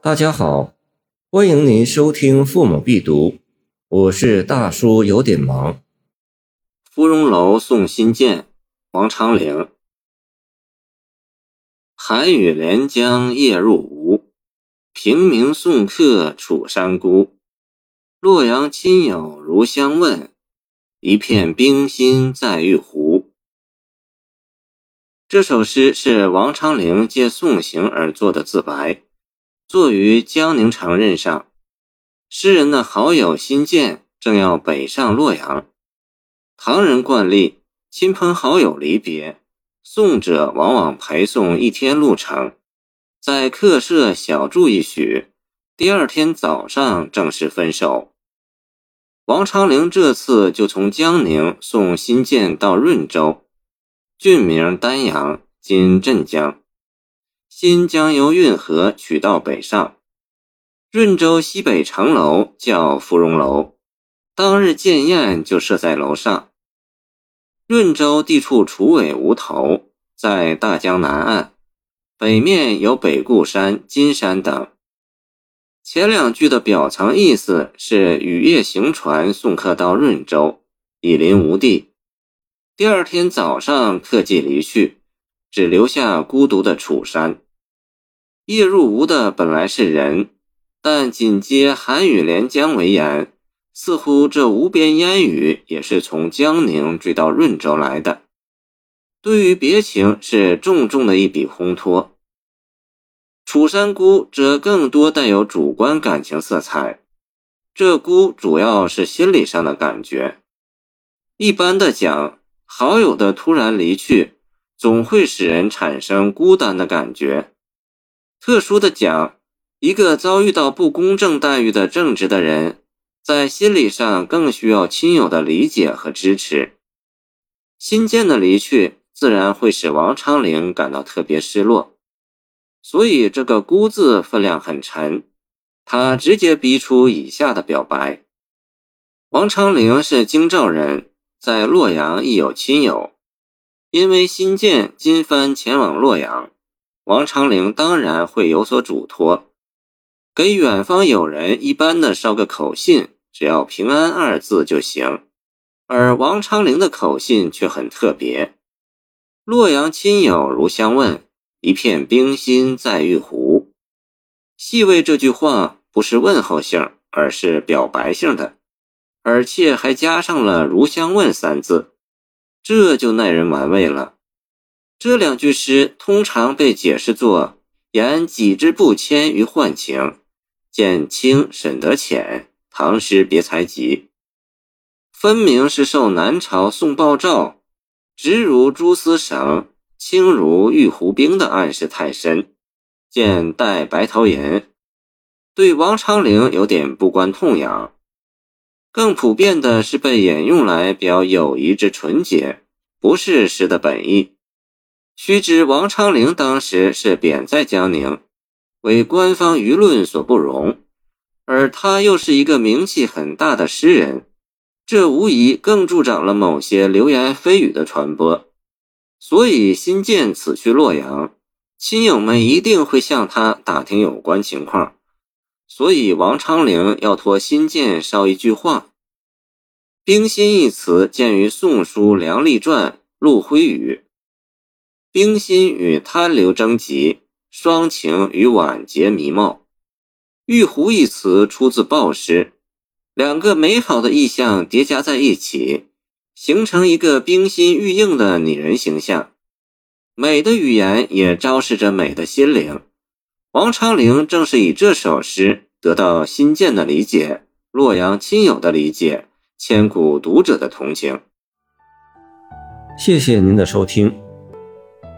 大家好，欢迎您收听《父母必读》，我是大叔，有点忙。芙蓉楼送辛渐，王昌龄。寒雨连江夜入吴，平明送客楚山孤。洛阳亲友如相问，一片冰心在玉壶。这首诗是王昌龄借送行而作的自白。坐于江宁城任上，诗人的好友辛渐正要北上洛阳。唐人惯例，亲朋好友离别，送者往往陪送一天路程，在客舍小住一宿，第二天早上正式分手。王昌龄这次就从江宁送辛渐到润州，郡名丹阳，今镇江。新将由运河取道北上，润州西北城楼叫芙蓉楼，当日见宴就设在楼上。润州地处楚尾吴头，在大江南岸，北面有北固山、金山等。前两句的表层意思是雨夜行船送客到润州，已临吴地。第二天早上客即离去，只留下孤独的楚山。夜入吴的本来是人，但紧接寒雨连江为言，似乎这无边烟雨也是从江宁追到润州来的。对于别情是重重的一笔烘托。楚山孤则更多带有主观感情色彩，这孤主要是心理上的感觉。一般的讲，好友的突然离去，总会使人产生孤单的感觉。特殊的讲，一个遭遇到不公正待遇的正直的人，在心理上更需要亲友的理解和支持。新建的离去，自然会使王昌龄感到特别失落，所以这个“孤”字分量很沉。他直接逼出以下的表白：王昌龄是京兆人，在洛阳亦有亲友，因为新建今番前往洛阳。王昌龄当然会有所嘱托，给远方友人一般的捎个口信，只要“平安”二字就行。而王昌龄的口信却很特别：“洛阳亲友如相问，一片冰心在玉壶。”细味这句话不是问候性，而是表白性的，而且还加上了“如相问”三字，这就耐人玩味了。这两句诗通常被解释作言己之不迁于宦情，见清沈德潜《唐诗别才集》，分明是受南朝宋鲍照“直如蛛丝绳，轻如玉壶冰”的暗示太深，见戴白头吟，对王昌龄有点不关痛痒。更普遍的是被引用来表友谊之纯洁，不是诗的本意。须知王昌龄当时是贬在江宁，为官方舆论所不容，而他又是一个名气很大的诗人，这无疑更助长了某些流言蜚语的传播。所以新建此去洛阳，亲友们一定会向他打听有关情况，所以王昌龄要托新建捎一句话。冰心一词见于《宋书·梁吏传·陆辉语》。冰心与贪流争集，霜情与晚节迷貌。玉壶一词出自鲍诗，两个美好的意象叠加在一起，形成一个冰心玉硬的拟人形象。美的语言也昭示着美的心灵。王昌龄正是以这首诗得到新建的理解，洛阳亲友的理解，千古读者的同情。谢谢您的收听。